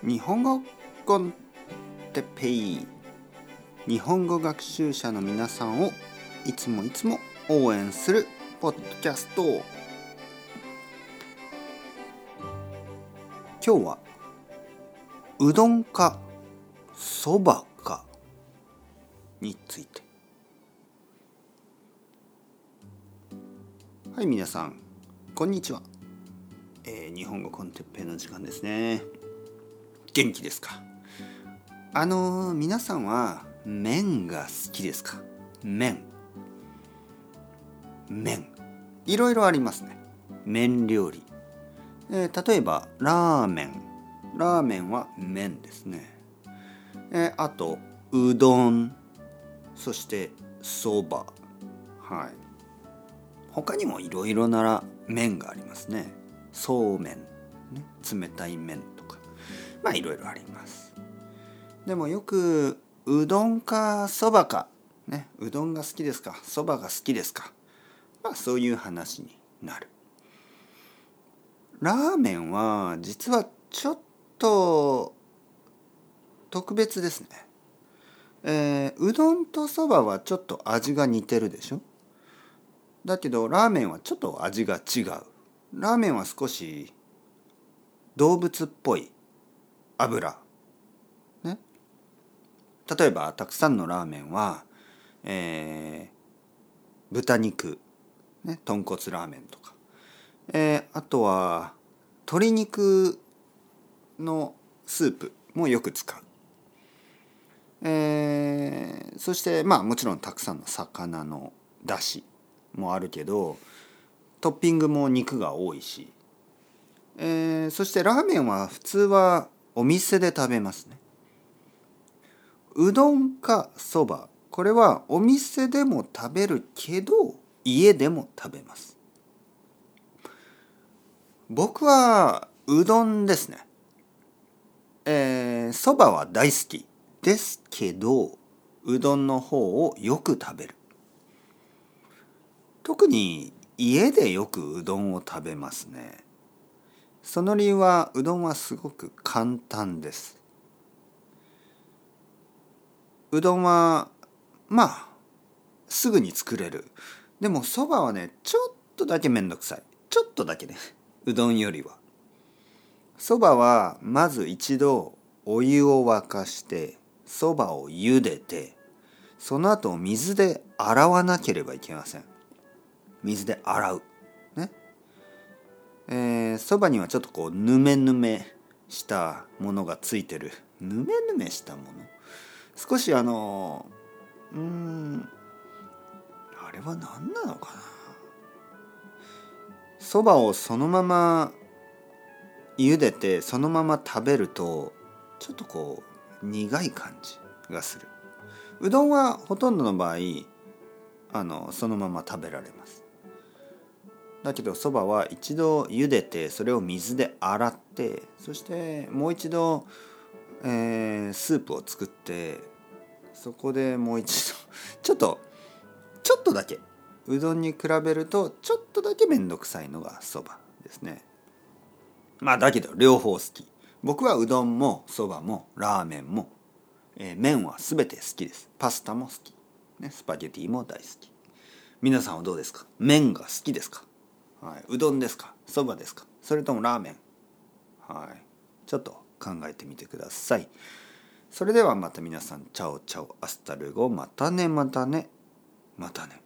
日本語コンテッペイ日本語学習者の皆さんをいつもいつも応援するポッドキャスト今日はうどんかそばかについてはい皆さんこんにちは、えー、日本語コンテッペイの時間ですね。元気ですか？あのー、皆さんは麺が好きですか？麺。麺。いろいろありますね。麺料理、えー、例えばラーメン。ラーメンは麺ですね、えー、あとうどん。そしてそば。はい。他にもいろいろなら麺がありますね。そうめん、ね、冷たい麺。まあいろいろあります。でもよくうどんかそばか。ねうどんが好きですか？そばが好きですか？まあそういう話になる。ラーメンは実はちょっと特別ですね。えー、うどんとそばはちょっと味が似てるでしょ？だけどラーメンはちょっと味が違う。ラーメンは少し動物っぽい油、ね、例えばたくさんのラーメンは、えー、豚肉、ね、豚骨ラーメンとか、えー、あとは鶏肉のスープもよく使う。えー、そしてまあもちろんたくさんの魚のだしもあるけどトッピングも肉が多いし、えー、そしてラーメンは普通はお店で食べますね。うどんかそば。これはお店でも食べるけど家でも食べます。僕はうどんですね。えー、ばは大好き。ですけどうどんの方をよく食べる。特に家でよくうどんを食べますね。その理由はうどんはすごく簡単です。うどんはまあすぐに作れる。でもそばはねちょっとだけめんどくさい。ちょっとだけね。うどんよりは。そばはまず一度お湯を沸かしてそばを茹でてその後水で洗わなければいけません。水で洗う。ね。えー、そばにはちょっとこうぬめぬめしたものがついてる。ぬめぬめしたもの？少しあのうんあれは何なのかな？そばをそのまま茹でてそのまま食べるとちょっとこう苦い感じがする。うどんはほとんどの場合あのそのまま食べられます。だけどそばは一度茹でてそれを水で洗ってそしてもう一度、えー、スープを作ってそこでもう一度 ちょっとちょっとだけ。うどんに比べるとちょっとだけ面倒くさいのがそばですね。まあだけど両方好き。僕はうどんもそばもラーメンも、えー、麺は全て好きです。パスタも好き、ね、スパゲティも大好き。皆さんはどうですか？麺が好きですか？はい、うどんですか？そばですか？それともラーメン？はい。ちょっと考えてみてください。それではまた皆さん ciao ciao hasta luego またねまたねまたね。